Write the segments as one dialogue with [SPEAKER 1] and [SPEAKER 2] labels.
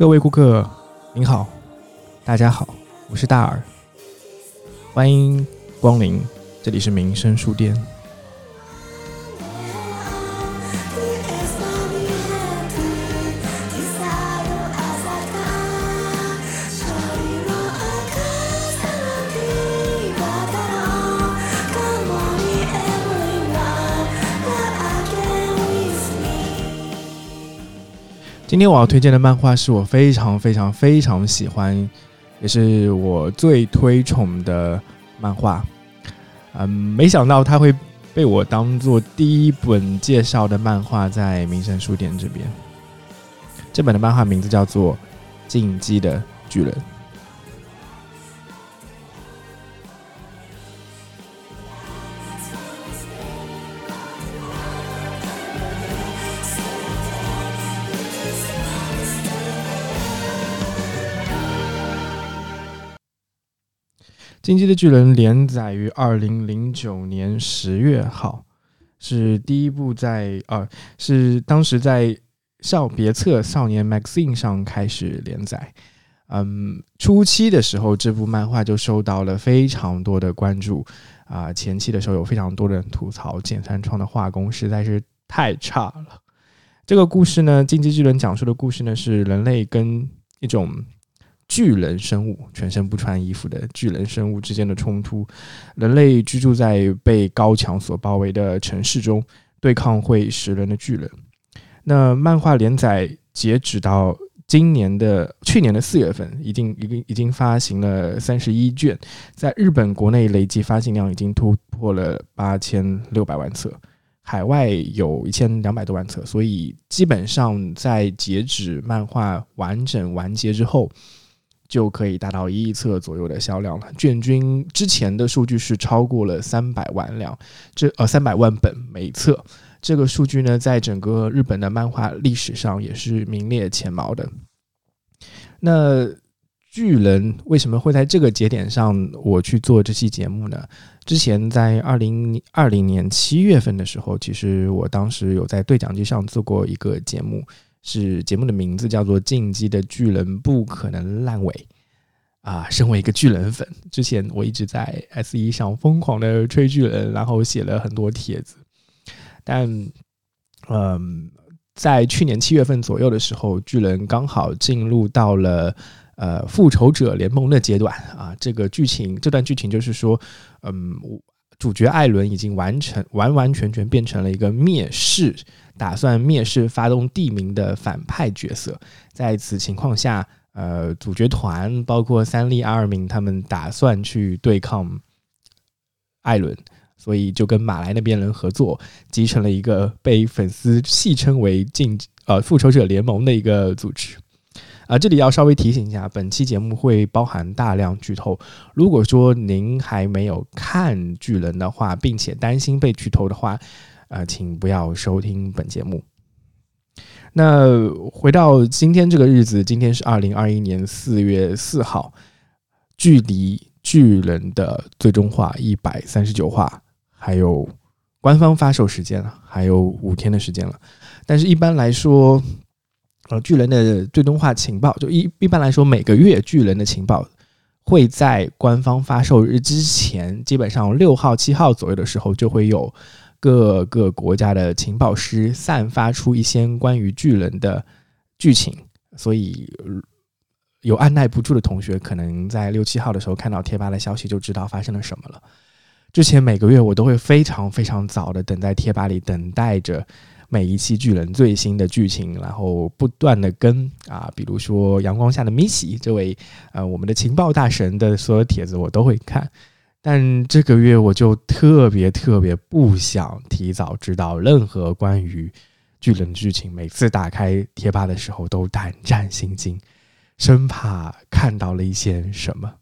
[SPEAKER 1] 各位顾客，您好，大家好，我是大耳，欢迎光临，这里是民生书店。今天我要推荐的漫画是我非常非常非常喜欢，也是我最推崇的漫画。嗯，没想到它会被我当做第一本介绍的漫画在民生书店这边。这本的漫画名字叫做《进击的巨人》。《进击的巨人》连载于二零零九年十月号，是第一部在呃，是当时在少别册少年 Magazine 上开始连载。嗯，初期的时候，这部漫画就受到了非常多的关注啊。前期的时候，有非常多的人吐槽简三创的画工实在是太差了。这个故事呢，《进击巨人》讲述的故事呢，是人类跟一种。巨人生物全身不穿衣服的巨人生物之间的冲突，人类居住在被高墙所包围的城市中，对抗会食人的巨人。那漫画连载截止到今年的去年的四月份，已经已经已经发行了三十一卷，在日本国内累计发行量已经突破了八千六百万册，海外有一千两百多万册，所以基本上在截止漫画完整完结之后。就可以达到一亿册左右的销量了。卷君之前的数据是超过了三百万辆，这呃三百万本每册，这个数据呢，在整个日本的漫画历史上也是名列前茅的。那巨人为什么会在这个节点上我去做这期节目呢？之前在二零二零年七月份的时候，其实我当时有在对讲机上做过一个节目。是节目的名字叫做《进击的巨人不可能烂尾》啊！身为一个巨人粉，之前我一直在 S 一上疯狂的吹巨人，然后写了很多帖子。但嗯，在去年七月份左右的时候，巨人刚好进入到了呃复仇者联盟的阶段啊。这个剧情，这段剧情就是说，嗯，主角艾伦已经完成完完全全变成了一个灭世。打算灭世、发动地名的反派角色，在此情况下，呃，主角团包括三笠阿尔明他们打算去对抗艾伦，所以就跟马来那边人合作，集成了一个被粉丝戏称为“进呃复仇者联盟”的一个组织。啊，这里要稍微提醒一下，本期节目会包含大量剧透。如果说您还没有看巨人的话，并且担心被剧透的话，啊，请不要收听本节目。那回到今天这个日子，今天是二零二一年四月四号，距离巨人的最终话一百三十九话还有官方发售时间，还有五天的时间了。但是，一般来说，呃，巨人的最终话情报就一一般来说，每个月巨人的情报会在官方发售日之前，基本上六号、七号左右的时候就会有。各个国家的情报师散发出一些关于巨人的剧情，所以有按耐不住的同学，可能在六七号的时候看到贴吧的消息，就知道发生了什么了。之前每个月我都会非常非常早的等在贴吧里，等待着每一期巨人最新的剧情，然后不断的跟啊，比如说阳光下的米奇这位呃我们的情报大神的所有帖子，我都会看。但这个月我就特别特别不想提早知道任何关于巨人的剧情，每次打开贴吧的时候都胆战心惊，生怕看到了一些什么。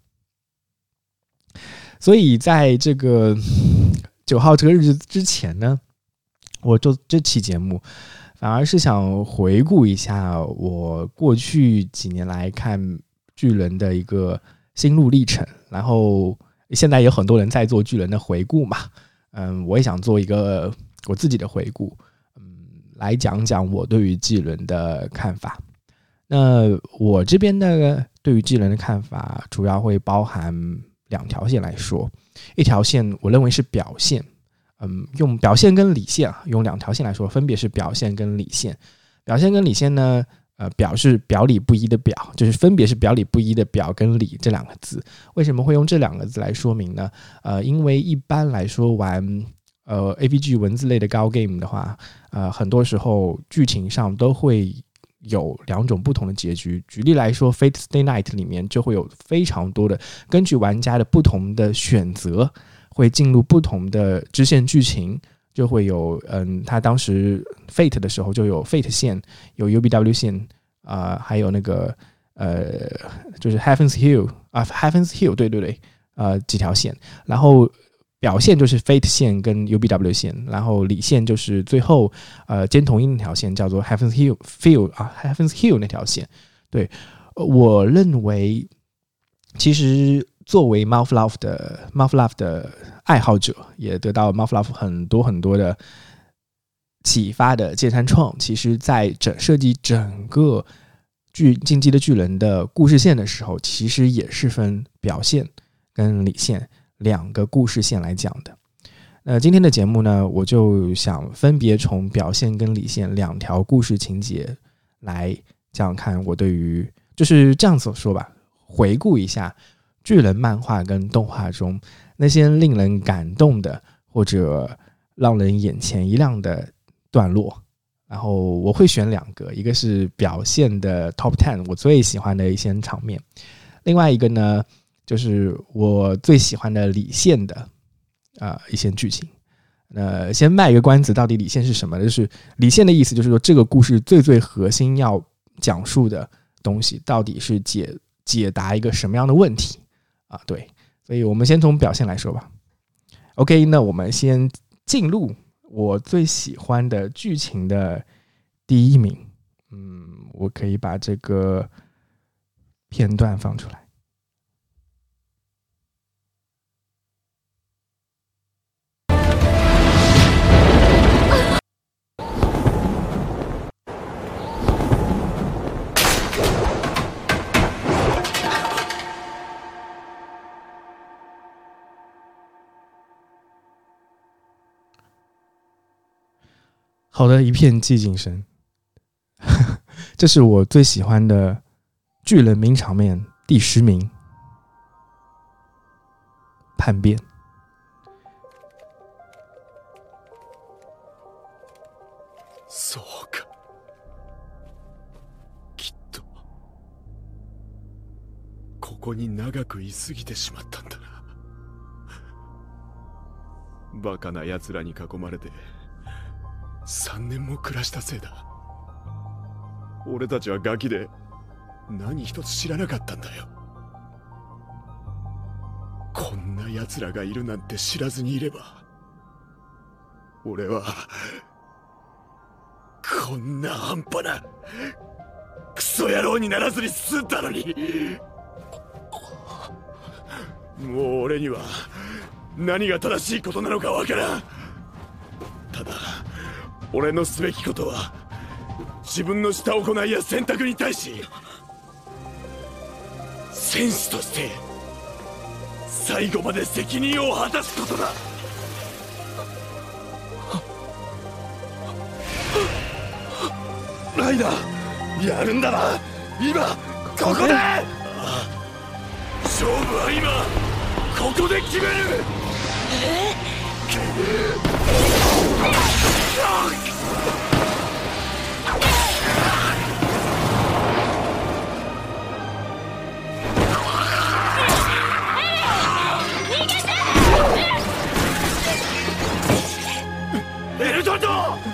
[SPEAKER 1] 所以在这个 九号这个日子之前呢，我做这期节目，反而是想回顾一下我过去几年来看巨人的一个心路历程，然后。现在有很多人在做巨人的回顾嘛，嗯，我也想做一个我自己的回顾，嗯，来讲讲我对于巨人的看法。那我这边的对于巨人的看法，主要会包含两条线来说。一条线我认为是表现，嗯，用表现跟理线啊，用两条线来说，分别是表现跟理线。表现跟理线呢，呃，表是表里不一的表，就是分别是表里不一的表跟里这两个字。为什么会用这两个字来说明呢？呃，因为一般来说玩呃 A P G 文字类的高 game 的话，呃，很多时候剧情上都会。有两种不同的结局。举例来说，《Fate Stay Night》里面就会有非常多的根据玩家的不同的选择，会进入不同的支线剧情。就会有，嗯，他当时 Fate 的时候就有 Fate 线，有 UBW 线，啊，还有那个呃，就是 Heaven's Hill 啊，Heaven's Hill，对对对，呃，几条线，然后。表现就是 Fate 线跟 UBW 线，然后里线就是最后呃尖同音那条线，叫做 Heaven's Hill Field 啊，Heaven's Hill 那条线。对，我认为其实作为 Mouth Love 的 Mouth Love 的爱好者，也得到 Mouth Love 很多很多的启发的剑三创，其实在整设计整个巨进击的巨人的故事线的时候，其实也是分表现跟理线。两个故事线来讲的，那今天的节目呢，我就想分别从表现跟理线两条故事情节来讲看我对于就是这样子说吧，回顾一下巨人漫画跟动画中那些令人感动的或者让人眼前一亮的段落，然后我会选两个，一个是表现的 Top Ten 我最喜欢的一些场面，另外一个呢。就是我最喜欢的李现的啊一些剧情。那先卖一个关子，到底李现是什么？就是李现的意思，就是说这个故事最最核心要讲述的东西，到底是解解答一个什么样的问题啊？对，所以我们先从表现来说吧。OK，那我们先进入我最喜欢的剧情的第一名。嗯，我可以把这个片段放出来。好的，一片寂静声。这是我最喜欢的巨人名场面第十名，叛变。
[SPEAKER 2] そうか。きっとここに長く居すぎてしまったんだな。バカな奴らに囲まれて。 3年も暮らしたせいだ。俺たちはガキで何一つ知らなかったんだよ。こんな奴らがいるなんて知らずにいれば俺はこんな半端なクソ野郎にならずに済んだのに。もう俺には何が正しいことなのかわからん。ただ俺のすべきことは自分のした行いや選択に対し戦士として最後まで責任を果たすことだ。ライダーやるんだな。今ここで！勝負は今ここで決める！え？站住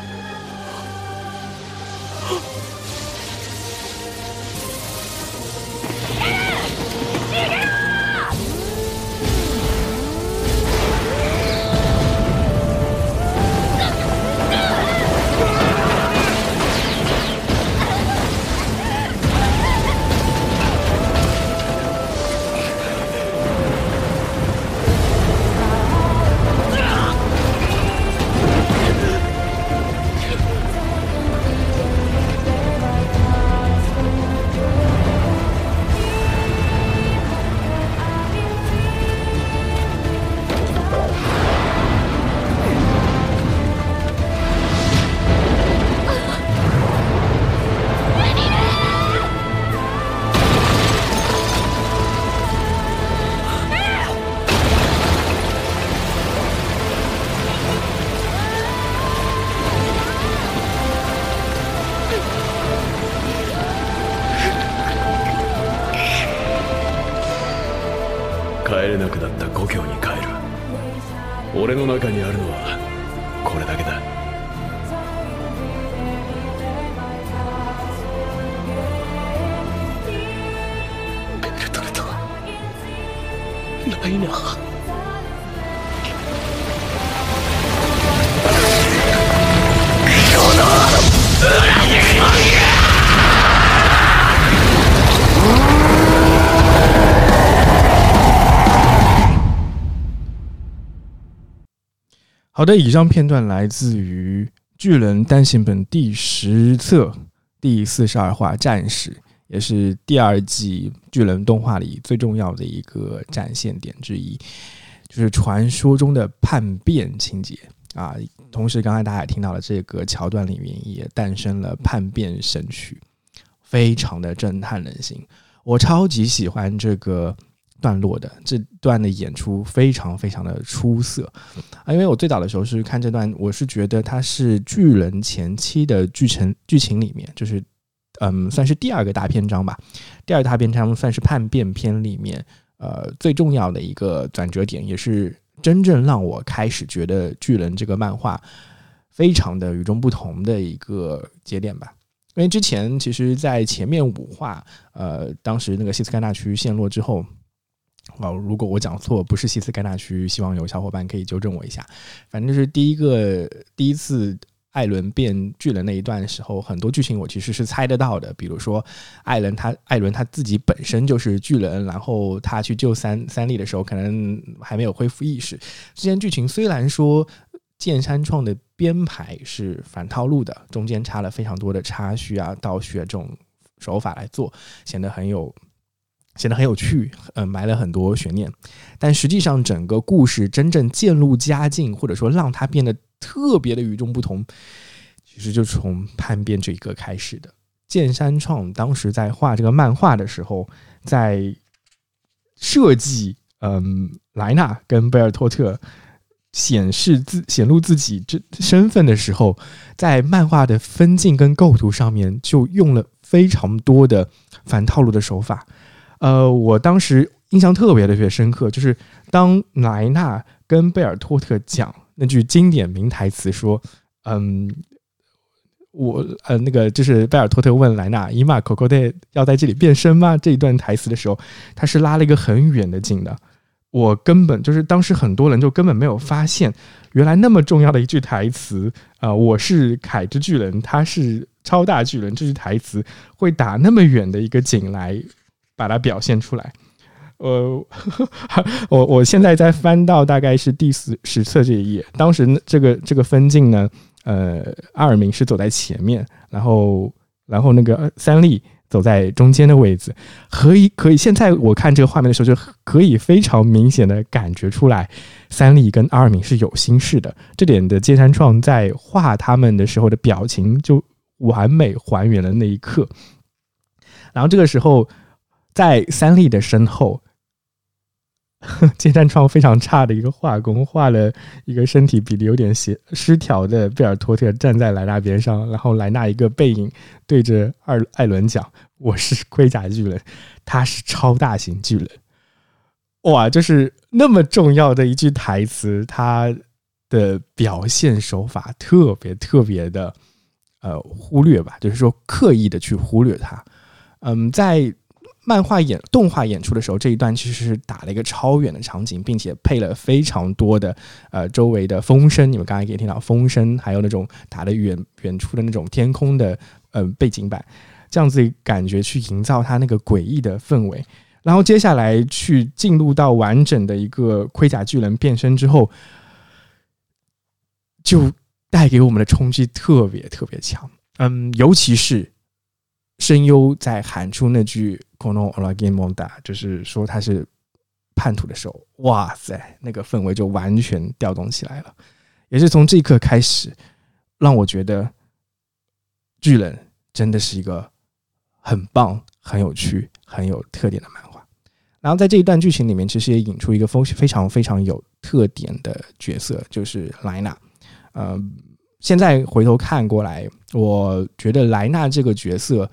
[SPEAKER 1] 好的，以上片段来自于《巨人》单行本第十册第四十二话战士，也是第二季巨人动画里最重要的一个展现点之一，就是传说中的叛变情节啊。同时，刚才大家也听到了这个桥段里面也诞生了叛变神曲，非常的震撼人心。我超级喜欢这个。段落的这段的演出非常非常的出色啊！因为我最早的时候是看这段，我是觉得它是巨人前期的剧情剧情里面，就是嗯，算是第二个大篇章吧。第二大篇章算是叛变篇里面呃最重要的一个转折点，也是真正让我开始觉得巨人这个漫画非常的与众不同的一个节点吧。因为之前其实，在前面五话，呃，当时那个西斯干纳区陷落之后。哦，如果我讲错，不是西斯盖纳区，希望有小伙伴可以纠正我一下。反正就是第一个第一次艾伦变巨人那一段时候，很多剧情我其实是猜得到的。比如说，艾伦他艾伦他自己本身就是巨人，然后他去救三三笠的时候，可能还没有恢复意识。这件剧情虽然说剑山创的编排是反套路的，中间插了非常多的插叙啊、倒叙这种手法来做，显得很有。显得很有趣，呃，埋了很多悬念，但实际上整个故事真正渐入佳境，或者说让它变得特别的与众不同，其实就从叛变这一个开始的。剑山创当时在画这个漫画的时候，在设计嗯莱纳跟贝尔托特显示自显露自己这身份的时候，在漫画的分镜跟构图上面就用了非常多的反套路的手法。呃，我当时印象特别特别深刻，就是当莱纳跟贝尔托特讲那句经典名台词，说：“嗯，我呃那个就是贝尔托特问莱纳，伊玛可可代要在这里变身吗？”这一段台词的时候，他是拉了一个很远的景的，我根本就是当时很多人就根本没有发现，原来那么重要的一句台词啊，我是凯之巨人，他是超大巨人，这句台词会打那么远的一个景来。把它表现出来。呃，我我现在在翻到大概是第十十册这一页，当时这个这个分镜呢，呃，阿尔明是走在前面，然后然后那个三笠走在中间的位置，可以可以。现在我看这个画面的时候，就可以非常明显的感觉出来，三笠跟阿尔明是有心事的。这点的剑山创在画他们的时候的表情就完美还原了那一刻。然后这个时候。在三笠的身后，剑山创非常差的一个画工，画了一个身体比例有点斜失调的贝尔托特站在莱纳边上，然后莱纳一个背影对着二艾伦讲：“我是盔甲巨人，他是超大型巨人。”哇，就是那么重要的一句台词，他的表现手法特别特别的呃忽略吧，就是说刻意的去忽略他。嗯，在。漫画演动画演出的时候，这一段其实是打了一个超远的场景，并且配了非常多的呃周围的风声。你们刚才可以听到风声，还有那种打的远远处的那种天空的呃背景板，这样子感觉去营造它那个诡异的氛围。然后接下来去进入到完整的一个盔甲巨人变身之后，就带给我们的冲击特别特别强。嗯，尤其是。声优在喊出那句 “kono olagimonda”，就是说他是叛徒的时候，哇塞，那个氛围就完全调动起来了。也是从这一刻开始，让我觉得巨人真的是一个很棒、很有趣、很有特点的漫画。然后在这一段剧情里面，其实也引出一个非非常非常有特点的角色，就是莱娜。嗯。现在回头看过来，我觉得莱纳这个角色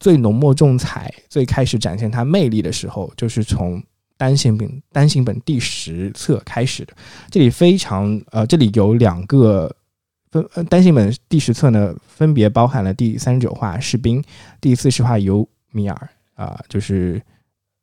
[SPEAKER 1] 最浓墨重彩、最开始展现他魅力的时候，就是从单行本单行本第十册开始的。这里非常呃，这里有两个分单行本第十册呢，分别包含了第三十九话士兵，第四十话尤米尔啊，就是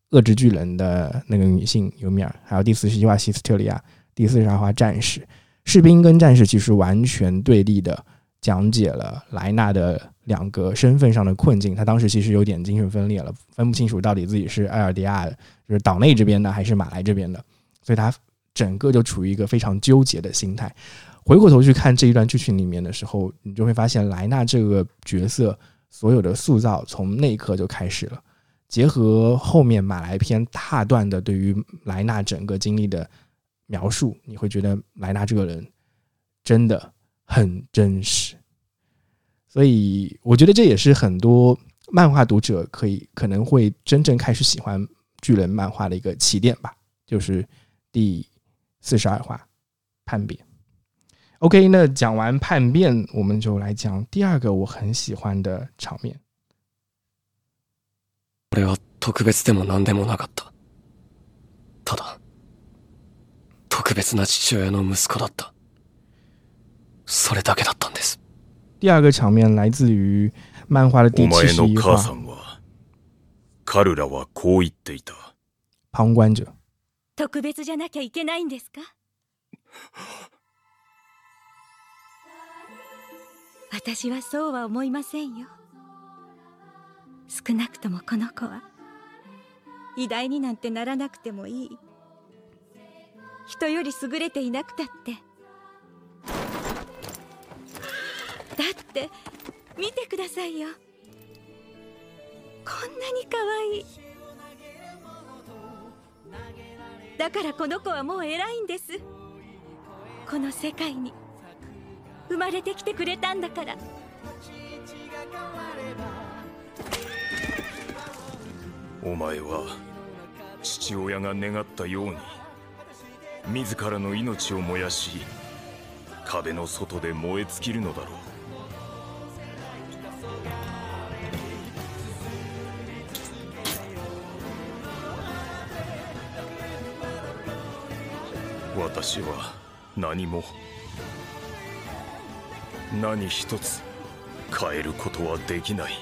[SPEAKER 1] 恶之巨人的那个女性尤米尔，还有第四十一话希斯特利亚，第四十二话战士。士兵跟战士其实完全对立的，讲解了莱纳的两个身份上的困境。他当时其实有点精神分裂了，分不清楚到底自己是。埃尔迪亚，就是。岛内这边的，还是。马来这边的，所以他整个就处于一个非常纠结的心态。回过头去看这一段剧情里面的时候，你就会发现莱纳这个角色所有的塑造从那一刻就开始了，结合后面马来篇大段的对于莱纳整个经历的。描述你会觉得莱纳这个人真的很真实，所以我觉得这也是很多漫画读者可以可能会真正开始喜欢巨人漫画的一个起点吧，就是第四十二话叛变。OK，那讲完叛变，我们就来讲第二个我很喜欢的场面。
[SPEAKER 3] 俺は特別でも何でもなかった。ただ。 特別な父親の息子だった。それだけだったんです。
[SPEAKER 1] 第二个场面来自于漫画的第七十一话。
[SPEAKER 2] 彼らはこう言っていた。
[SPEAKER 1] 旁观者。
[SPEAKER 4] 特別じゃなきゃいけないんですか？私はそうは思いませんよ。少なくともこの子は偉大になんてならなくてもいい。人より優れていなくたって。だって見てくださいよ。こんなに可愛い。だからこの子はもう偉いんです。この世界に。生まれてきてくれたんだから。
[SPEAKER 2] お前は父親が願ったように。自らの命を燃やし壁の外で燃え尽きるのだろう。私は何も何一つ変えることはできない。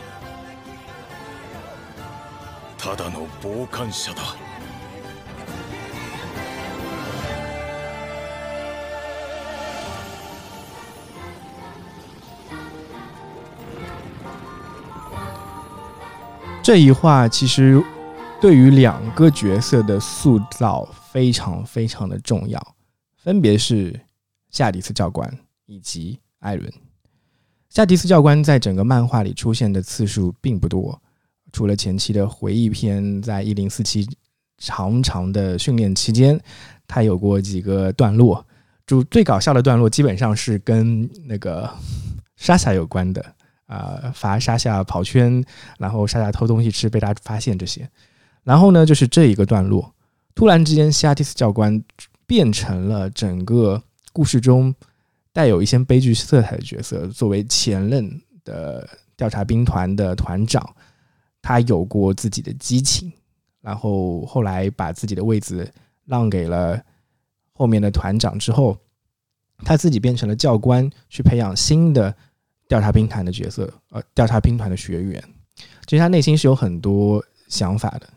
[SPEAKER 2] ただの傍観者だ。
[SPEAKER 1] 这一话其实对于两个角色的塑造非常非常的重要，分别是夏迪斯教官以及艾伦。夏迪斯教官在整个漫画里出现的次数并不多，除了前期的回忆篇，在一零四七长长的训练期间，他有过几个段落。就最搞笑的段落，基本上是跟那个莎莎有关的。啊！罚沙夏跑圈，然后沙夏偷东西吃被他发现这些，然后呢，就是这一个段落，突然之间，夏蒂斯教官变成了整个故事中带有一些悲剧色彩的角色。作为前任的调查兵团的团长，他有过自己的激情，然后后来把自己的位子让给了后面的团长之后，他自己变成了教官，去培养新的。调查兵团的角色，呃，调查兵团的学员，其实他内心是有很多想法的。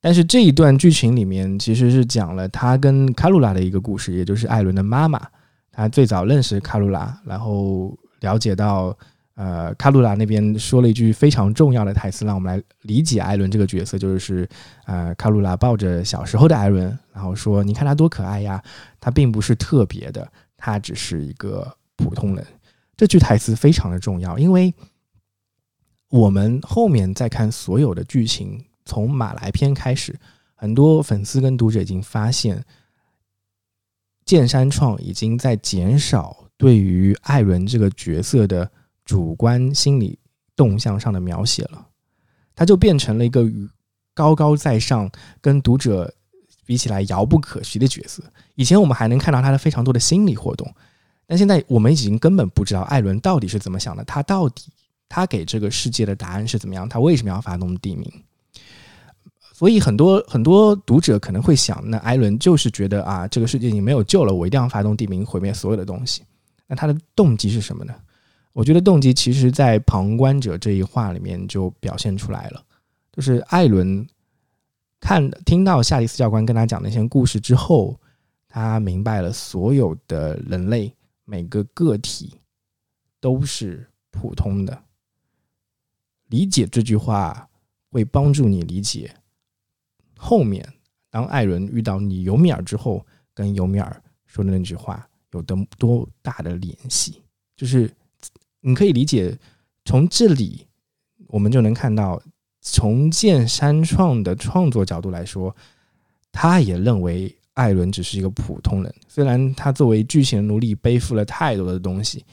[SPEAKER 1] 但是这一段剧情里面，其实是讲了他跟卡鲁拉的一个故事，也就是艾伦的妈妈。他最早认识卡鲁拉，然后了解到，呃，卡鲁拉那边说了一句非常重要的台词，让我们来理解艾伦这个角色，就是，呃，卡鲁拉抱着小时候的艾伦，然后说：“你看他多可爱呀，他并不是特别的，他只是一个普通人。”这句台词非常的重要，因为我们后面再看所有的剧情，从马来篇开始，很多粉丝跟读者已经发现，剑山创已经在减少对于艾伦这个角色的主观心理动向上的描写了，他就变成了一个高高在上，跟读者比起来遥不可及的角色。以前我们还能看到他的非常多的心理活动。但现在我们已经根本不知道艾伦到底是怎么想的，他到底他给这个世界的答案是怎么样？他为什么要发动地名？所以很多很多读者可能会想，那艾伦就是觉得啊，这个世界已经没有救了，我一定要发动地名毁灭所有的东西。那他的动机是什么呢？我觉得动机其实，在旁观者这一话里面就表现出来了，就是艾伦看听到夏利斯教官跟他讲那些故事之后，他明白了所有的人类每个个体都是普通的。理解这句话会帮助你理解后面，当艾伦遇到你尤米尔之后，跟尤米尔说的那句话有的多大的联系，就是。你可以理解，从这里我们就能看到，从建山创的创作角度来说，他也认为艾伦只是一个普通人。虽然他作为剧情奴隶背负了太多的东西，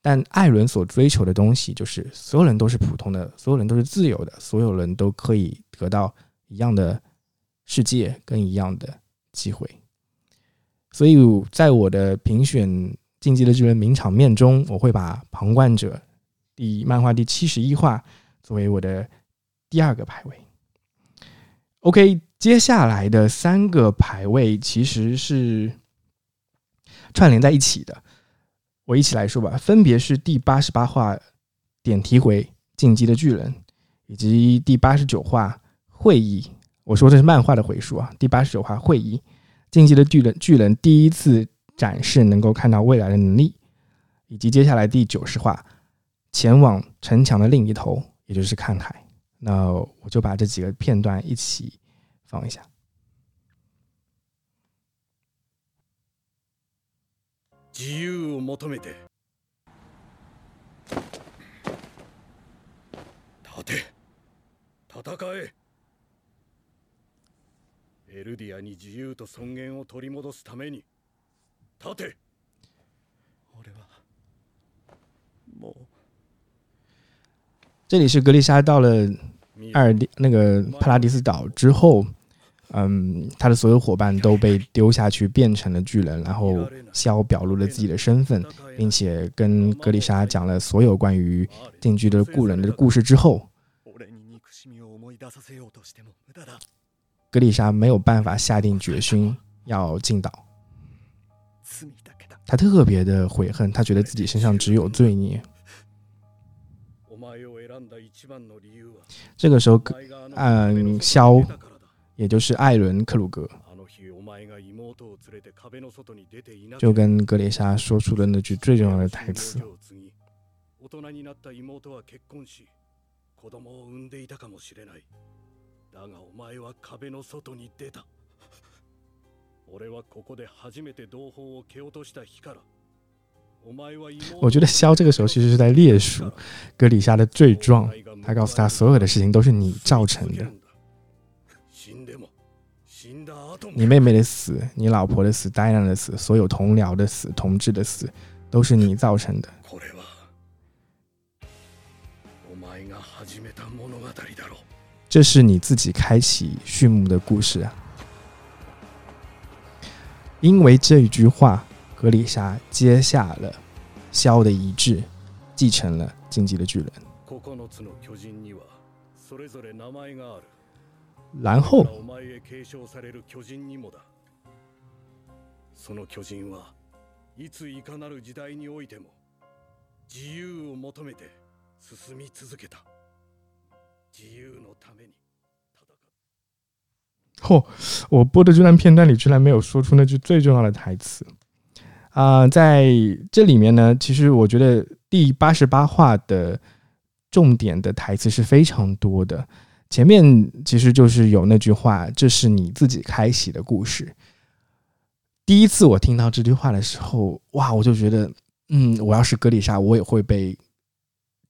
[SPEAKER 1] 但艾伦所追求的东西就是所有人都是普通的，所有人都是自由的，所有人都可以得到一样的世界跟一样的机会。所以在我的评选。竞技的巨人名场面中，我会把旁观者第漫画第七十一话作为我的第二个排位。OK，接下来的三个排位其实是串联在一起的，我一起来说吧，分别是第八十八话点题回进击的巨人，以及第八十九话会议。我说的是漫画的回数啊，第八十九话会议，进击的巨人巨人第一次。展示能够看到未来的能力，以及接下来第九十话前往城墙的另一头，也就是看海。那我就把这几个片段一起放一下。
[SPEAKER 2] 自由を求めて。立て。戦え。エルディアに自由と尊厳を取り戻すために。立て。俺はもう。
[SPEAKER 1] 这里是格丽莎到了艾尔蒂那个帕拉迪斯岛之后，嗯，他的所有伙伴都被丢下去变成了巨人，然后肖表露了自己的身份，并且跟格丽莎讲了所有关于定居的故人的故事之后，格丽莎没有办法下定决心要进岛。他特别的悔恨，他觉得自己身上只有罪孽。这个时候，嗯，肖，也就是艾伦·克鲁格，就跟格蕾莎说出了那句最重要的台词。我觉得肖这个时候其实是在列数格里莎的罪状，他告诉他所有的事情都是你造成的，你妹妹的死，你老婆的死，戴安的死，所有同僚的死，同志的死，都是你造成的。这是你自己开启序幕的故事啊。因为这一句话，格里莎接下了肖的遗志，继承了晋级的巨人。然后，その巨人はいついかなる時代においても自由を求めて進み続けた。自由のために。嚯！我播的这段片段里居然没有说出那句最重要的台词啊！在这里面呢，其实我觉得第八十八话的重点的台词是非常多的。 前面其实就是有那句话：“这是你自己开启的故事。”第一次我听到这句话的时候，哇！我就觉得，嗯，我要是格里莎，我也会被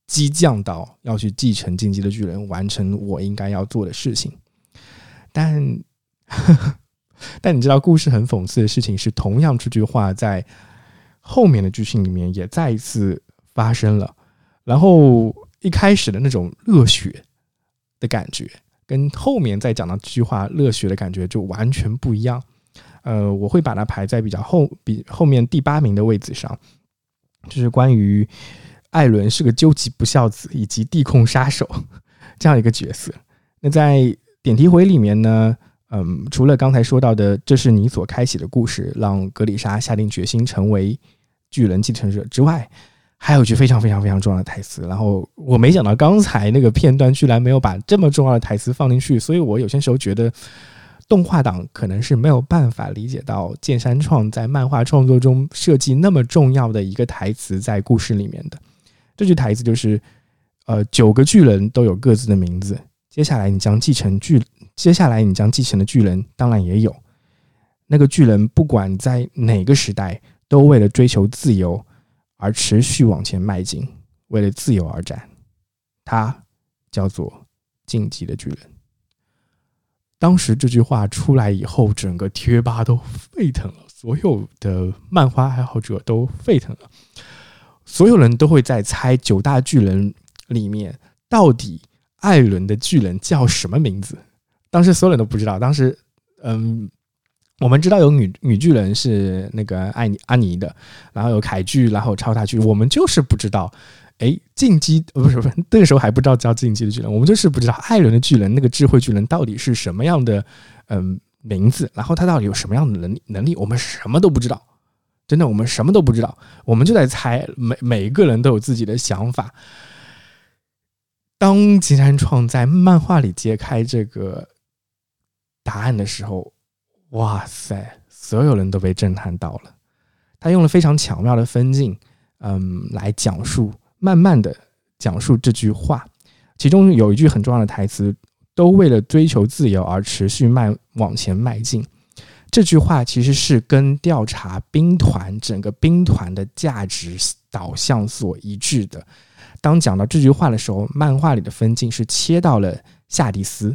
[SPEAKER 1] 激将到要去继承进击的巨人，完成我应该要做的事情。但，但你知道，故事很讽刺的事情是，同样这句话在后面的剧情里面也再一次发生了。然后一开始的那种热血的感觉，跟后面再讲到这句话热血的感觉就完全不一样。呃，我会把它排在比较后，比后面第八名的位置上，就是关于艾伦是个究极不孝子以及地控杀手这样一个角色。那在点题回里面呢，嗯，除了刚才说到的这是你所开启的故事，让格里莎下定决心成为巨人继承者之外，还有一句非常非常非常重要的台词。然后我没想到刚才那个片段居然没有把这么重要的台词放进去，所以我有些时候觉得动画党可能是没有办法理解到剑山创在漫画创作中设计那么重要的一个台词在故事里面的。这句台词就是：“呃，九个巨人都有各自的名字。接下来你将继承巨，接下来你将继承的巨人当然也有。那个巨人不管在哪个时代，都为了追求自由而持续往前迈进，为了自由而战。他叫做晋级的巨人。当时这句话出来以后，整个贴吧都沸腾了，所有的漫画爱好者都沸腾了。”所有人都会在猜九大巨人里面到底艾伦的巨人叫什么名字。当时所有人都不知道。当时，嗯，我们知道有女女巨人是那个艾尼阿尼的，然后有凯巨，然后超大巨，我们就是不知道。哎，进击不是不是，那个时候还不知道叫进击的巨人，我们就是不知道艾伦的巨人那个智慧巨人到底是什么样的嗯名字，然后他到底有什么样的能力能力，我们什么都不知道。真的，我们什么都不知道，我们就在猜。每每一个人都有自己的想法。当金山创在漫画里揭开这个答案的时候，哇塞，所有人都被震撼到了。他用了非常巧妙的分镜，嗯，来讲述，慢慢的讲述这句话。其中有一句很重要的台词：“都为了追求自由而持续迈往前迈进。”这句话其实是跟调查兵团整个兵团的价值导向所一致的。当讲到这句话的时候，漫画里的分镜是切到了夏迪斯，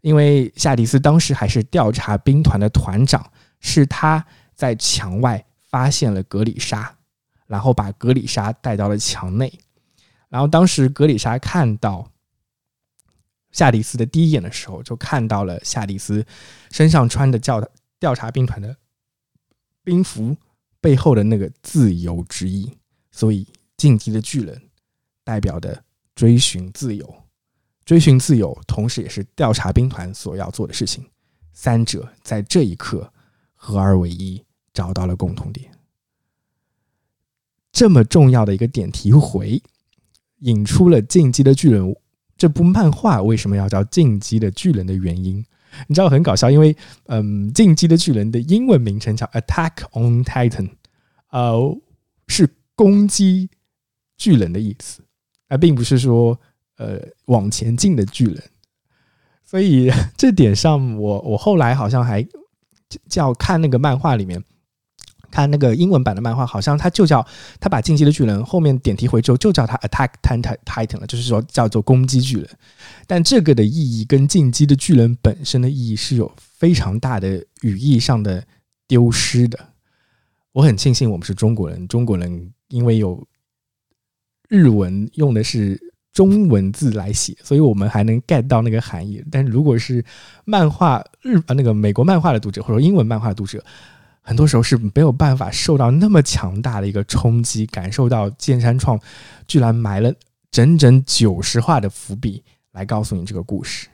[SPEAKER 1] 因为夏迪斯当时还是调查兵团的团长，是他在墙外发现了格里莎，然后把格里莎带到了墙内。然后当时格里莎看到夏迪斯的第一眼的时候，就看到了夏迪斯身上穿的叫调查兵团的兵服背后的那个自由之意，所以进击的巨人代表的追寻自由，追寻自由，同时也是调查兵团所要做的事情。三者在这一刻合二为一，找到了共同点。这么重要的一个点题回，引出了《进击的巨人》这部漫画为什么要叫《进击的巨人》的原因。你知道很搞笑，因为嗯，进击的巨人的英文名称叫 Attack on Titan，呃，是攻击巨人的意思，而并不是说呃往前进的巨人。所以 这点上，我我后来好像还叫看那个漫画里面。看那个英文版的漫画，好像他就叫他把进击的巨人后面点题回之后就叫他 Attack Titan 了，就是说叫做攻击巨人。但这个的意义跟进击的巨人本身的意义是有非常大的语义上的丢失的。我很庆幸我们是中国人，中国人因为有日文用的是中文字来写，所以我们还能 get 到那个含义。但如果是漫画日啊那个美国漫画的读者或者英文漫画的读者，很多时候是没有办法受到那么强大的一个冲击，感受到剑山创居然埋了整整九十话的伏笔来告诉你这个故事。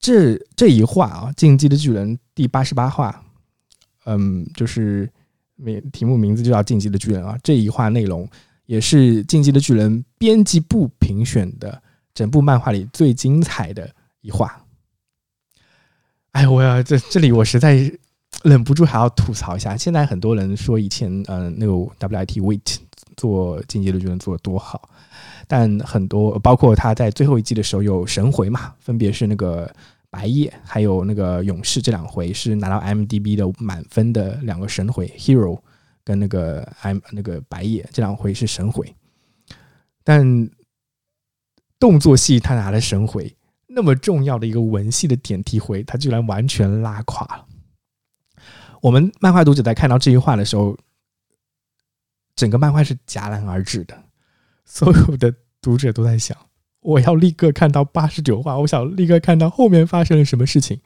[SPEAKER 1] 这这一话啊，《进击的巨人》第八十八话，嗯，就是名题目名字就叫《进击的巨人》啊。这一话内容也是《进击的巨人》编辑部评选的整部漫画里最精彩的一话。哎，我要这这里我实在。忍不住还要吐槽一下，现在很多人说以前呃那个 WIT Wait 做进击的巨人做的多好，但很多包括他在最后一季的时候有神回嘛，分别是那个白夜还有那个勇士这两回是拿到 MDB 的满分的两个神回 Hero 跟那个 M 那个白夜这两回是神回，但动作戏他拿了神回，那么重要的一个文戏的点题回，他居然完全拉垮了。我们漫画读者在看到这句话的时候，整个漫画是戛然而止的。所有的读者都在想：我要立刻看到八十九话，我想立刻看到后面发生了什么事情。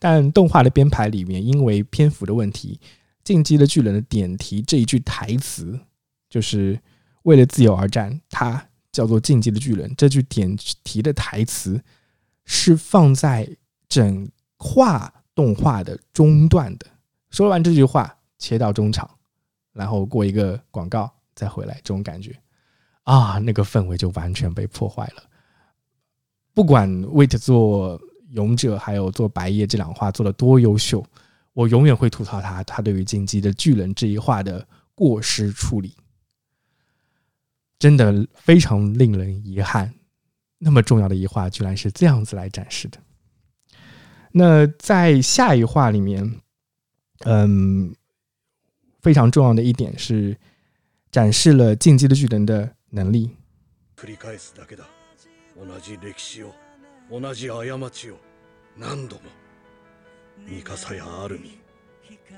[SPEAKER 1] 但动画的编排里面，因为篇幅的问题，《进击的巨人》的点题这一句台词，就是为了自由而战，它叫做《进击的巨人》。这句点题的台词是放在整画动画的中段的。说完这句话，切到中场，然后过一个广告再回来，这种感觉啊，那个氛围就完全被破坏了。不管 Wait 做勇者还有做白夜这两话做的多优秀，我永远会吐槽他，他对于进击的巨人这一话的过失处理，真的非常令人遗憾。那么重要的一话，居然是这样子来展示的。那在下一话里面，嗯，非常重要的一点是展示了进击的巨人的能力。
[SPEAKER 2] 繰り返すだけだ同じ歴史を同じ過ちを何度も ミカサやアルミ。ン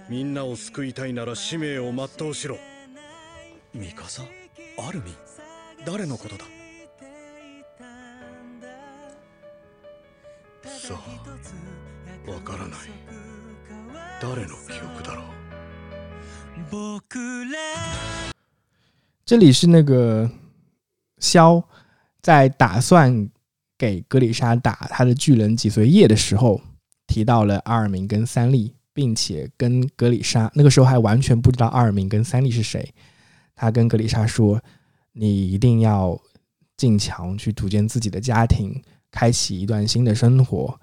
[SPEAKER 2] みんなを救いたいなら使命を全うしろ。ミカサアルミ？ン誰のことだ？さあわからない。誰の記憶だろう？
[SPEAKER 1] 这里是那个萧在打算给格里莎打他的巨人脊髓液的时候，提到了阿尔明跟三笠，并且跟格里莎那个时候还完全不知道阿尔明跟三笠是谁。他跟格里莎说：“你一定要进墙去组建自己的家庭，开启一段新的生活。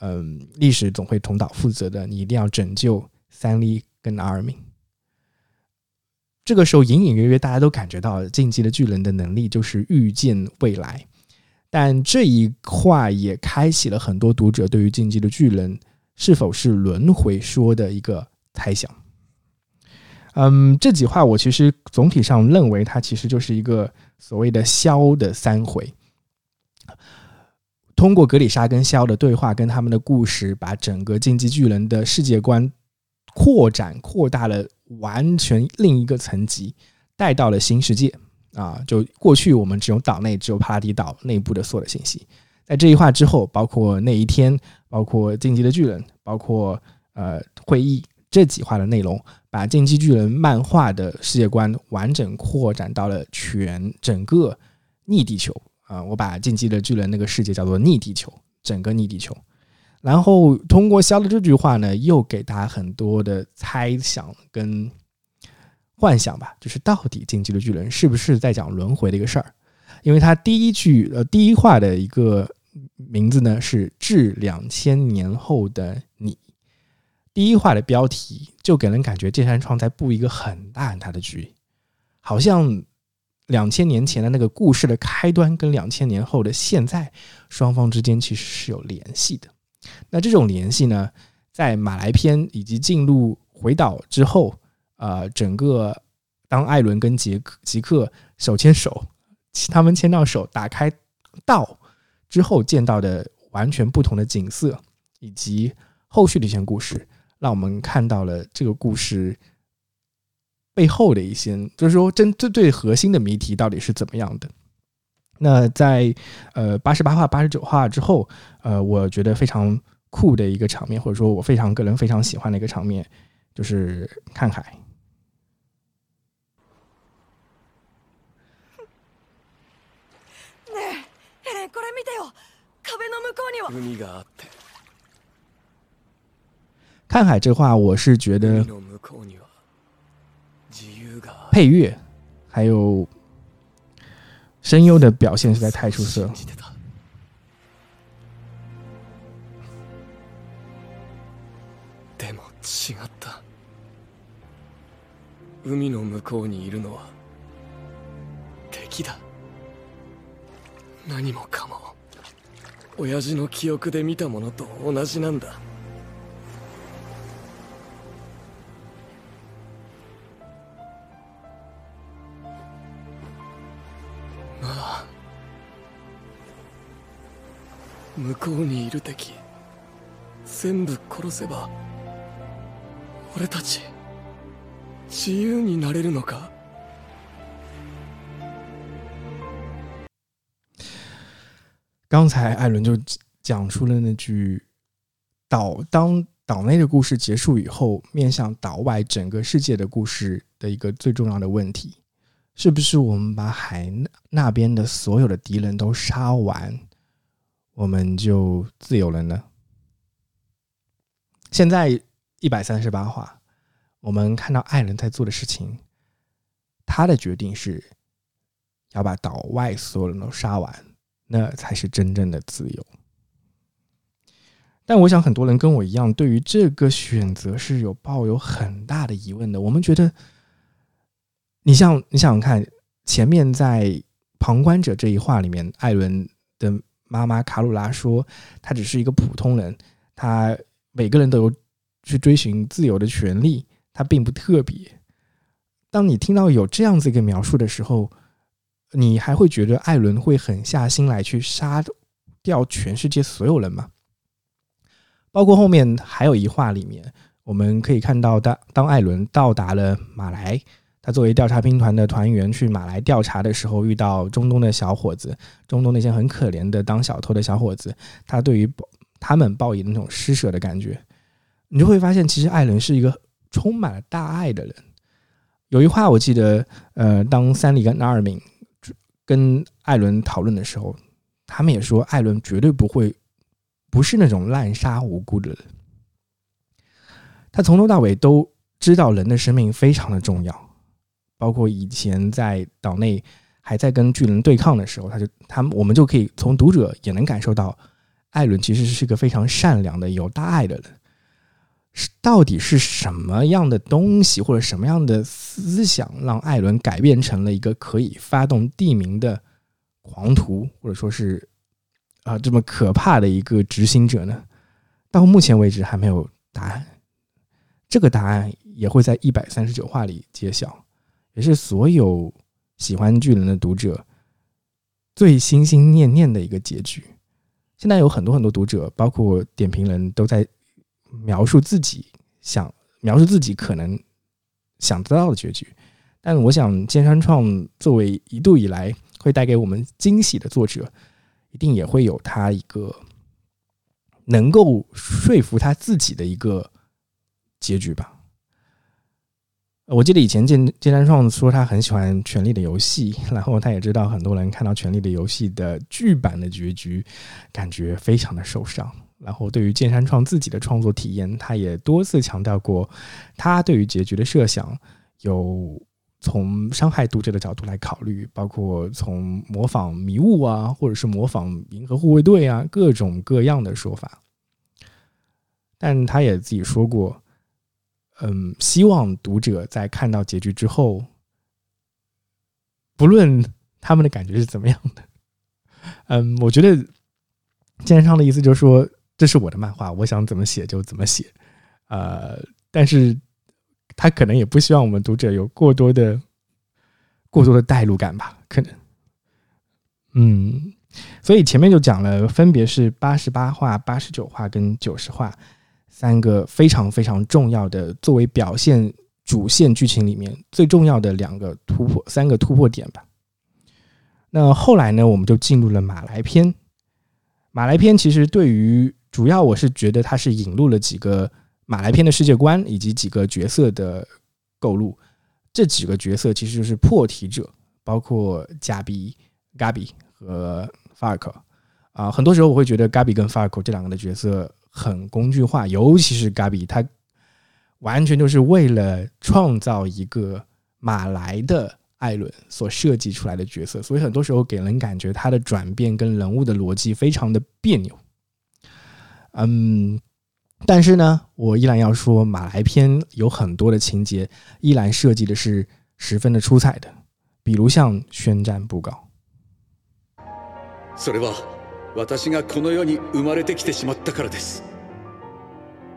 [SPEAKER 1] 嗯，历史总会重蹈覆辙的，你一定要拯救三笠跟阿尔明。”这个时候，隐隐约约，大家都感觉到进击的巨人的能力就是预见未来。但这一话也开启了很多读者对于进击的巨人是否是轮回说的一个猜想。嗯，这几话我其实总体上认为，它其实就是一个所谓的肖的三回，通过格里莎跟肖的对话，跟他们的故事，把整个进击巨人的世界观扩展扩大了。完全另一个层级，带到了新世界啊！就过去我们只有岛内只有帕拉迪岛内部的所有的信息，在这一话之后，包括那一天，包括进击的巨人，包括呃会议这几话的内容，把进击巨人漫画的世界观完整扩展到了全整个逆地球啊！我把进击的巨人那个世界叫做逆地球，整个逆地球。然后通过肖的这句话呢，又给大家很多的猜想跟幻想吧，就是到底进击的巨人是不是在讲轮回的一个事儿？因为他第一句呃第一话的一个名字呢是“至两千年后的你”，第一话的标题就给人感觉剑山创在布一个很大很大的局，好像两千年前的那个故事的开端跟两千年后的现在双方之间其实是有联系的。那这种联系呢，在马来篇以及进入回岛之后，呃，整个当艾伦跟杰克杰克手牵手，他们牵到手，打开道之后见到的完全不同的景色，以及后续的一些故事，让我们看到了这个故事背后的一些，就是说针对最核心的谜题到底是怎么样的。那在呃八十八话、八十九话之后，呃，我觉得非常酷的一个场面，或者说我非常个人非常喜欢的一个场面，就是看海。
[SPEAKER 3] 海があって
[SPEAKER 1] 看海这话，我是觉得
[SPEAKER 3] 海の向こうには自由がある
[SPEAKER 1] 配乐还有声优的表现实在太出色了
[SPEAKER 3] 信。じてたでも違った海の向こうにいるのは敵だ何もかも 親父の記憶で見たものと同じなんだ。まあ向こうにいる敵全部殺せば俺たち自由になれるのか？
[SPEAKER 1] 刚才艾伦就讲出了那句岛当岛内的故事结束以后，面向岛外整个世界的故事的一个最重要的问题，是不是我们把海那边的所有的敌人都杀完，我们就自由了呢？现在一百三十八话，我们看到艾伦在做的事情，他的决定是要把岛外所有人都杀完，那才是真正的自由。但我想很多人跟我一样，对于这个选择是有抱有很大的疑问的。我们觉得，你像你想想看，前面在旁观者这一话里面，艾伦的妈妈卡鲁拉说，他只是一个普通人，他每个人都有去追寻自由的权利，他并不特别。当你听到有这样子一个描述的时候，你还会觉得艾伦会狠下心来去杀掉全世界所有人吗？包括后面还有一话里面，我们可以看到，当当艾伦到达了马来，他作为调查兵团的团员去马来调查的时候，遇到中东的小伙子，中东那些很可怜的当小偷的小伙子，他对于他们报以那种施舍的感觉，你就会发现，其实艾伦是一个充满了大爱的人。有一话我记得，呃，当三里跟纳尔敏跟艾伦讨论的时候，他们也说，艾伦绝对不会。不是那种滥杀无辜的人，他从头到尾都知道人的生命非常的重要，包括以前在岛内还在跟巨人对抗的时候，他就他们我们就可以从读者也能感受到，艾伦其实是个非常善良的、有大爱的人。是到底是什么样的东西或者什么样的思想，让艾伦改变成了一个可以发动地名的狂徒，或者说是？啊，这么可怕的一个执行者呢？到目前为止还没有答案。这个答案也会在一百三十九话里揭晓，也是所有喜欢巨人的读者最心心念念的一个结局。现在有很多很多读者，包括点评人都在描述自己想描述自己可能想得到的结局。但我想，剑山创作为一度以来会带给我们惊喜的作者。一定也会有他一个能够说服他自己的一个结局吧。我记得以前剑剑山创说他很喜欢《权力的游戏》，然后他也知道很多人看到《权力的游戏》的剧版的结局，感觉非常的受伤。然后对于剑山创自己的创作体验，他也多次强调过，他对于结局的设想有。从伤害读者的角度来考虑，包括从模仿迷雾啊，或者是模仿银河护卫队啊，各种各样的说法。但他也自己说过，嗯，希望读者在看到结局之后，不论他们的感觉是怎么样的，嗯，我觉得剑山创的意思就是说，这是我的漫画，我想怎么写就怎么写，呃，但是。他可能也不希望我们读者有过多的、过多的代入感吧？可能，嗯，所以前面就讲了，分别是八十八话、八十九话跟九十话三个非常非常重要的，作为表现主线剧情里面最重要的两个突破、三个突破点吧。那后来呢，我们就进入了马来篇。马来篇其实对于主要，我是觉得它是引入了几个。马来片的世界观以及几个角色的构筑，这几个角色其实就是破题者，包括加比、嘎比和法尔克。啊，很多时候我会觉得嘎比跟法尔克这两个的角色很工具化，尤其是嘎比，他完全就是为了创造一个马来的艾伦所设计出来的角色，所以很多时候给人感觉他的转变跟人物的逻辑非常的别扭。嗯。但是呢，我依然要说，马来篇有很多的情节依然设计的是十分的出彩的，比如像宣战布告。
[SPEAKER 2] それは私がこの世に生まれてきてしまったからです。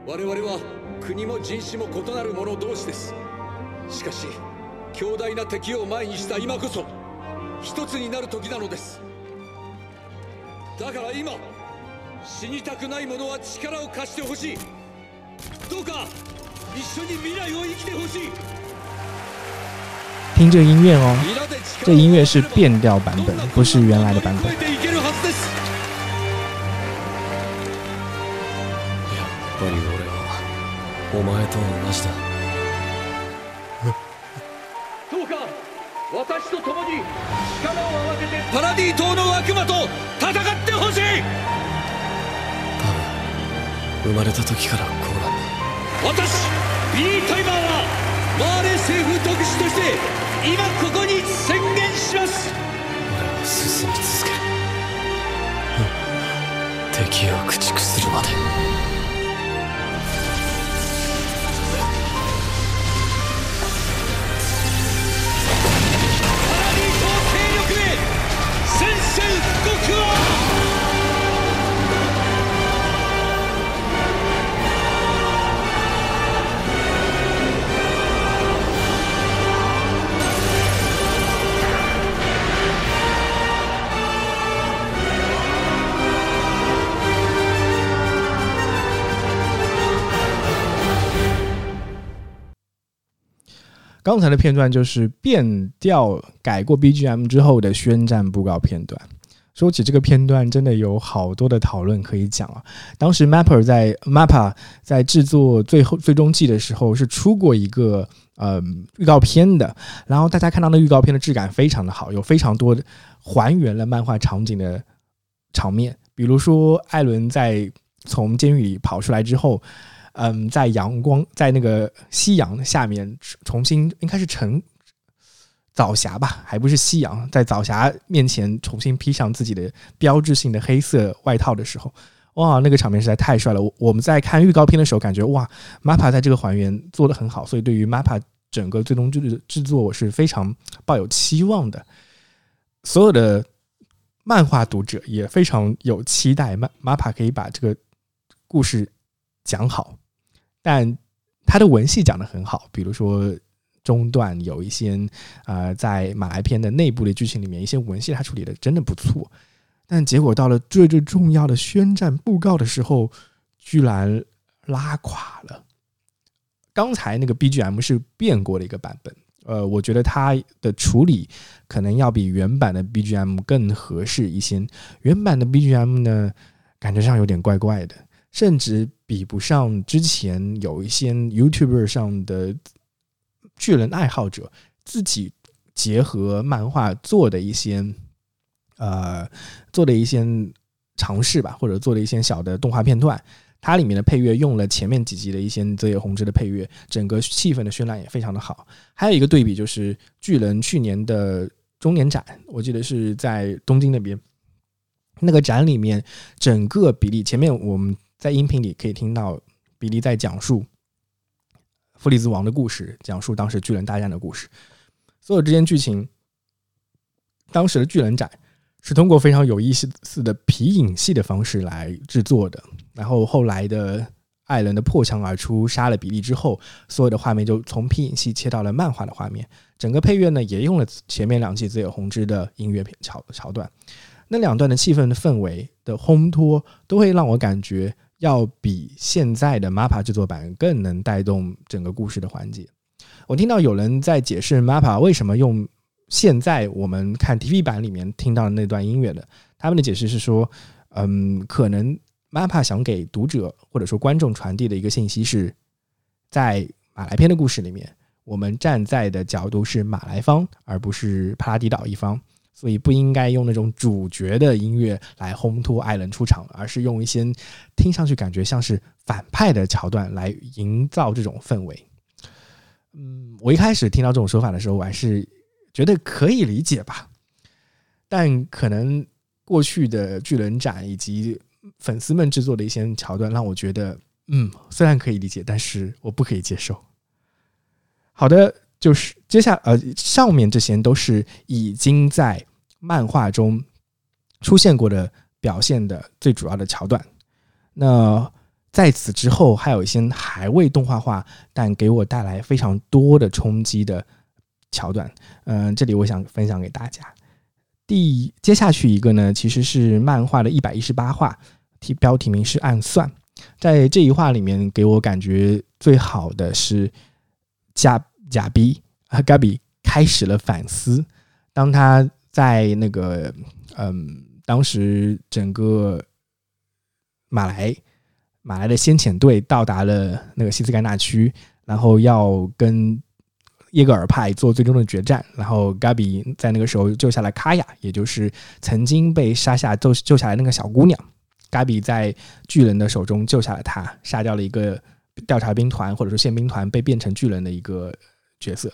[SPEAKER 2] 我々は国も人種も異なる者同士です。しかし強大な敵を前にした今こそ一つになる時なのです。だから今。 死にたくない者は力を貸してほしい。どうか一緒に未来を生きてほしい。
[SPEAKER 1] 听这音乐哦，这音乐是变调版本，不是原来的版本。やっ
[SPEAKER 3] ぱり俺はお前と同じだ。
[SPEAKER 2] どうか私と共に力を合わせてパラディ島の悪魔と戦ってほしい
[SPEAKER 3] 生まれた時からこうなんだ
[SPEAKER 5] 私 B・ タイマーはマーレ政府特使として今ここに宣言します。
[SPEAKER 3] 俺は進み続ける。うん。敵を駆逐するまで。
[SPEAKER 1] 刚才的片段就是变调改过 BGM 之后的宣战布告片段。说起这个片段，真的有好多的讨论可以讲啊。当时 Mapper 在 Mappa 在制作最后最终季的时候是出过一个呃预告片的，然后大家看到那预告片的质感非常的好，有非常多的还原了漫画场景的场面，比如说艾伦在从监狱里跑出来之后，嗯，在阳光在那个夕阳下面重新应该是晨早霞吧，还不是夕阳，在早霞面前重新披上自己的标志性的黑色外套的时候，哇，那个场面实在太帅了！我我们在看预告片的时候，感觉哇，MAPPA 在这个还原做得很好，所以对于 MAPPA 整个最终制制作，我是非常抱有期望的。所有的漫画读者也非常有期待，Ma MAPPA 可以把这个故事讲好，但他的文戏讲得很好，比如说中段有一些呃，在马来片的内部的剧情里面，一些文戏他处理的真的不错，但结果到了最最重要的宣战布告的时候，居然拉垮了。刚才那个 BGM 是变过的一个版本，呃，我觉得它的处理可能要比原版的 BGM 更合适一些。原版的 BGM 呢，感觉上有点怪怪的，甚至比不上之前有一些 YouTuber 上的巨人爱好者自己结合漫画做的一些呃做的一些尝试吧，或者做的一些小的动画片段。它里面的配乐用了前面几集的一些泽野弘之的配乐，整个气氛的渲染也非常的好。还有一个对比就是巨人去年的中年展，我记得是在东京那边，那个展里面整个比例前面我们在音频里可以听到比利在讲述弗里兹王的故事，讲述当时巨人大战的故事，所有这些剧情，当时的巨人展是通过非常有意思的皮影戏的方式来制作的。然后后来的艾伦的破墙而出杀了比利之后，所有的画面就从皮影戏切到了漫画的画面。整个配乐呢也用了前面两季自有弘之的音乐片桥桥段，那两段的气氛的氛围的烘托，都会让我感觉要比现在的 MAPA 制作版更能带动整个故事的环节。我听到有人在解释 MAPA 为什么用现在我们看 TV 版里面听到的那段音乐的，他们的解释是说，嗯，可能 MAPA 想给读者或者说观众传递的一个信息是，在马来篇的故事里面，我们站在的角度是马来方，而不是帕拉迪岛一方，所以不应该用那种主角的音乐来烘托艾伦出场，而是用一些听上去感觉像是反派的桥段来营造这种氛围。嗯，我一开始听到这种说法的时候，我还是觉得可以理解吧，但可能过去的巨人展以及粉丝们制作的一些桥段，让我觉得，嗯，虽然可以理解，但是我不可以接受。好的，就是接下呃上面这些都是已经在漫画中出现过的表现的最主要的桥段。那在此之后，还有一些还未动画化，但给我带来非常多的冲击的桥段。嗯、这里我想分享给大家。第接下去一个呢，其实是漫画的一百一十八话，题标题名是暗算。在这一话里面，给我感觉最好的是贾贾比啊，嘎比开始了反思。当他在那个嗯，当时整个马来马来的先遣队到达了那个西斯干纳区，然后要跟耶格尔派做最终的决战，然后 Gabi 在那个时候救下了卡雅，也就是曾经被杀下救救下来那个小姑娘。Gabi 在巨人的手中救下了她，杀掉了一个调查兵团或者说宪兵团被变成巨人的一个角色。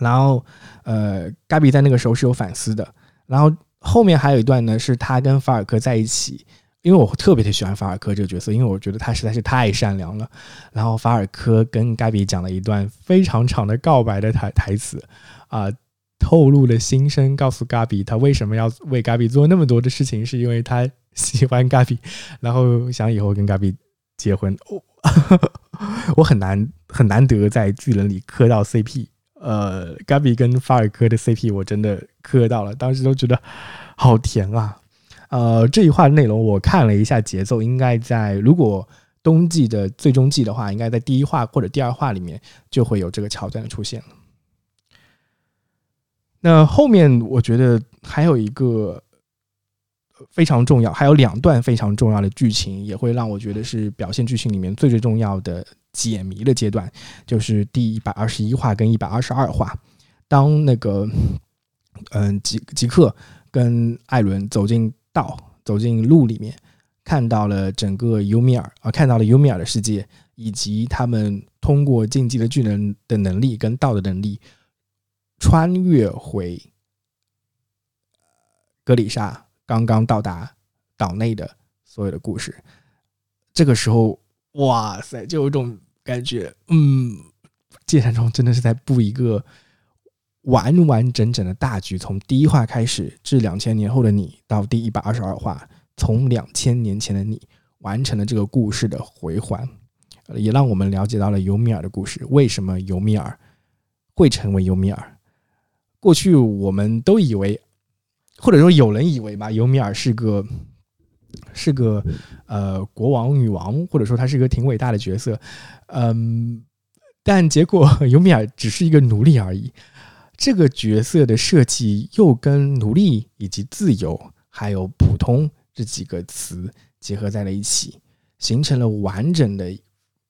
[SPEAKER 1] 然后，呃，嘎比在那个时候是有反思的。然后后面还有一段呢，是他跟法尔科在一起，因为我特别的喜欢法尔科这个角色，因为我觉得他实在是太善良了。然后法尔科跟嘎比讲了一段非常长的告白的台台词，啊，透露了心声，告诉 Gabi 他为什么要为 Gabi 做那么多的事情，是因为他喜欢 Gabi，，然后想以后跟 Gabi 结婚。哦，我很难很难得在巨人里磕到 CP。呃，gaby 跟法尔科的 CP 我真的磕到了，当时都觉得好甜啊。呃，这一话的内容我看了一下节奏，应该在如果冬季的最终季的话，应该在第一话或者第二话里面就会有这个桥段的出现了。那后面我觉得还有一个非常重要，还有两段非常重要的剧情，也会让我觉得是表现剧情里面最最重要的。解谜的阶段就是第一百二十一话跟一百二十二话。当那个嗯吉吉克跟艾伦走进道、走进路里面，看到了整个尤米尔啊，看到了尤米尔的世界，以及他们通过竞技的巨人的能力跟道的能力，穿越回格里沙刚刚到达岛内的所有的故事。这个时候，哇塞，就有一种。感觉，嗯，芥山中真的是在布一个完完整整的大局，从第一话开始至两千年后的你，到第一百二十二话，从两千年前的你完成了这个故事的回环，也让我们了解到了尤米尔的故事。为什么尤米尔会成为尤米尔？过去我们都以为，或者说有人以为吧，尤米尔是个。是个呃国王女王，或者说她是一个挺伟大的角色，嗯，但结果 尤米尔只是一个奴隶而已。这个角色的设计又跟奴隶以及自由还有普通这几个词结合在了一起，形成了完整的，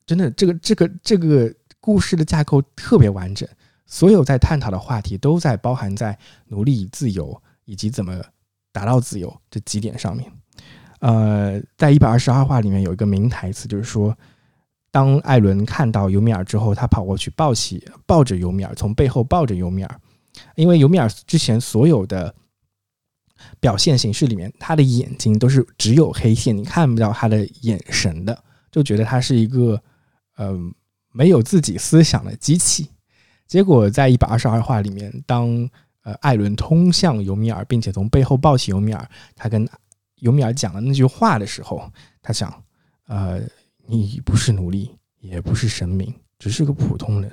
[SPEAKER 1] 真的这个这个这个故事的架构特别完整，所有在探讨的话题都在包含在奴隶自由以及怎么达到自由这几点上面。呃，在一百二十二话里面有一个名台词，就是说，当艾伦看到尤米尔之后，他跑过去抱起抱着尤米尔，从背后抱着尤米尔，因为尤米尔之前所有的表现形式里面，他的眼睛都是只有黑线，你看不到他的眼神的，就觉得他是一个嗯没有自己思想的机器。结果在一百二十二话里面，当呃艾伦通向尤米尔，并且从背后抱起尤米尔，他跟尤米尔讲了那句话的时候，他想：呃，你不是奴隶，也不是神明，只是个普通人。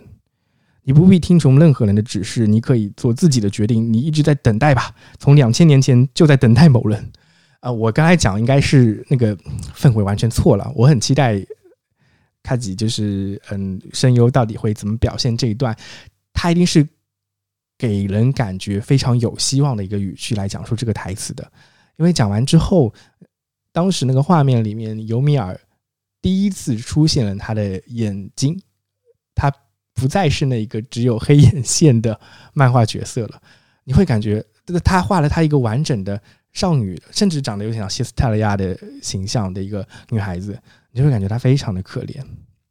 [SPEAKER 1] 你不必听从任何人的指示，你可以做自己的决定。你一直在等待吧，从两千年前就在等待某人。啊，我刚才讲应该是那个氛围完全错了。我很期待卡吉就是嗯声优到底会怎么表现这一段，他一定是给人感觉非常有希望的一个语气来讲述这个台词的。因为讲完之后，当时那个画面里面，尤米尔第一次出现了他的眼睛，他不再是那一个只有黑眼线的漫画角色了。你会感觉，他画了他一个完整的少女，甚至长得有点像希斯泰利亚的形象的一个女孩子，你就会感觉她非常的可怜。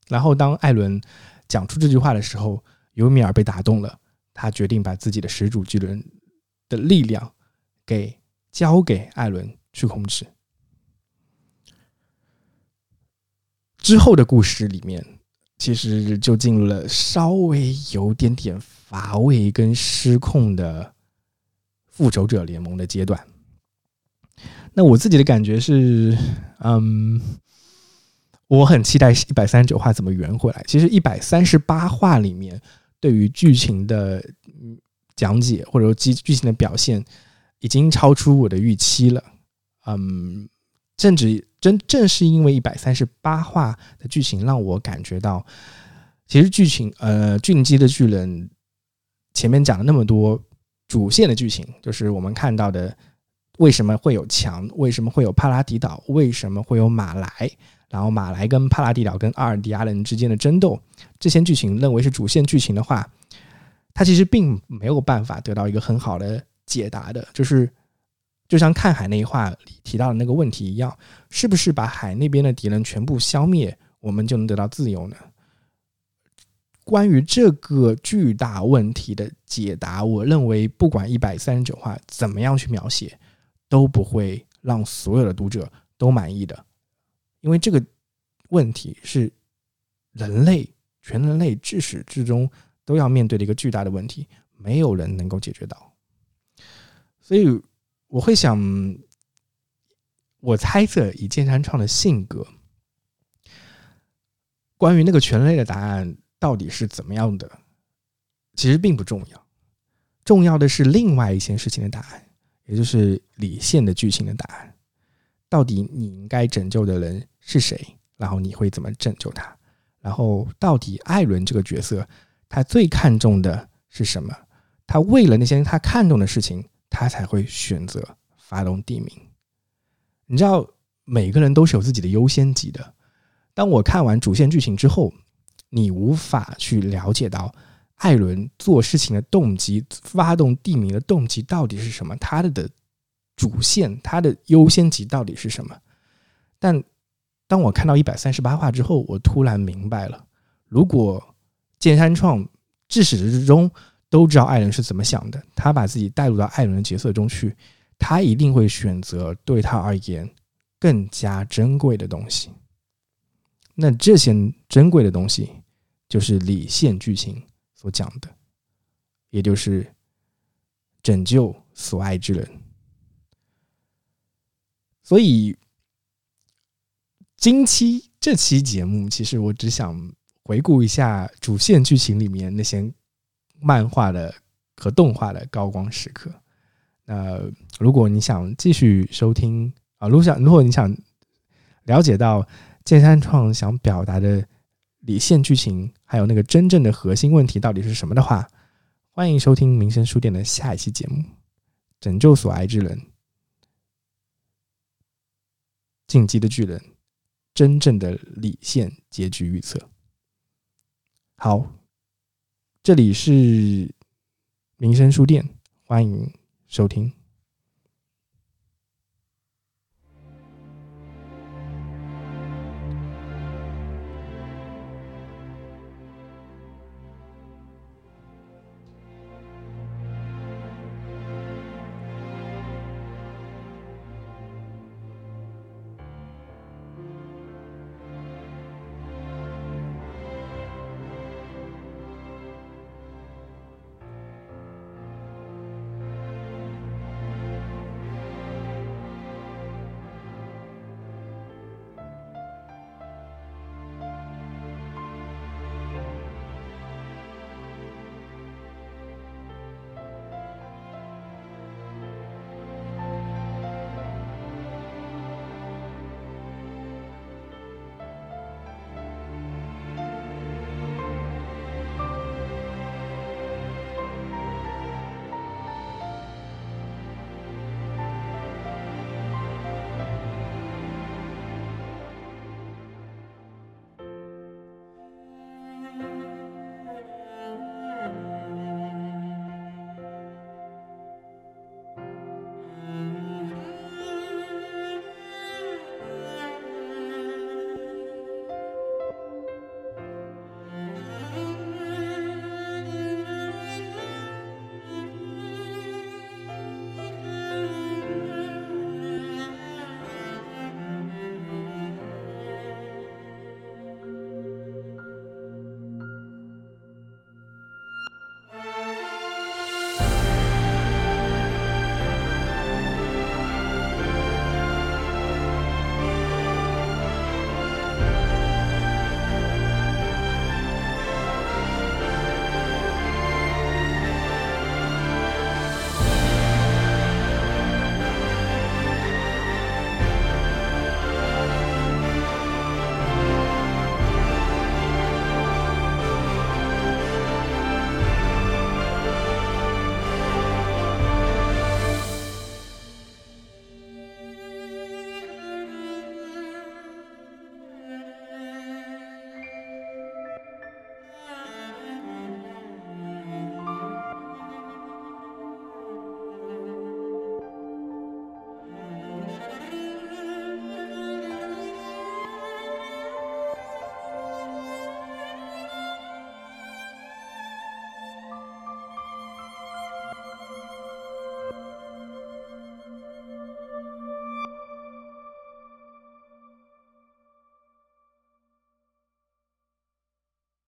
[SPEAKER 1] 然后当艾伦讲出这句话的时候，尤米尔被打动了，他决定把自己的始祖巨人的力量给。交给艾伦去控制。之后的故事里面，其实就进入了稍微有点点乏味跟失控的复仇者联盟的阶段。那我自己的感觉是，嗯，我很期待一百三十九话怎么圆回来。其实一百三十八话里面，对于剧情的讲解或者说剧剧情的表现。已经超出我的预期了，嗯，甚至真正是因为一百三十八话的剧情，让我感觉到，其实剧情，呃，进击的巨人前面讲了那么多主线的剧情，就是我们看到的为什么会有墙，为什么会有帕拉迪岛，为什么会有马来，然后马来跟帕拉蒂岛跟阿尔迪亚人之间的争斗，这些剧情认为是主线剧情的话，它其实并没有办法得到一个很好的。解答的就是，就像看海那一话提到的那个问题一样，是不是把海那边的敌人全部消灭，我们就能得到自由呢？关于这个巨大问题的解答，我认为不管一百三十九话怎么样去描写，都不会让所有的读者都满意的，因为这个问题是人类全人类至始至终都要面对的一个巨大的问题，没有人能够解决到。所以我会想，我猜测以剑山创的性格，关于那个全人类的答案。到底是怎么样的？其实并不重要，重要的是另外一件事情的答案，也就是李现的剧情的答案。到底你应该拯救的人是谁？然后你会怎么拯救他？然后到底艾伦这个角色，他最看重的是什么？他为了那些他看重的事情，他才会选择发动地名。你知道，每个人都是有自己的优先级的。当我看完主线剧情之后。你无法去了解到艾伦做事情的动机，发动地名的动机到底是什么？他的的主线，他的优先级到底是什么？但当我看到一百三十八话之后，我突然明白了：如果剑山创至始至终都知道艾伦是怎么想的，他把自己带入到艾伦的角色中去，他一定会选择对他而言更加珍贵的东西。那这些珍贵的东西。就是李现剧情所讲的，也就是拯救所爱之人。所以，今期这期节目，其实我只想回顾一下主线剧情里面那些漫画的和动画的高光时刻。那如果你想继续收听啊，如果想如果你想了解到剑山创想表达的。李现剧情，还有那个真正的核心问题到底是什么的话，欢迎收听民生书店的下一期节目《拯救所爱之人》，进击的巨人，真正的理线结局预测。好，这里是民生书店，欢迎收听。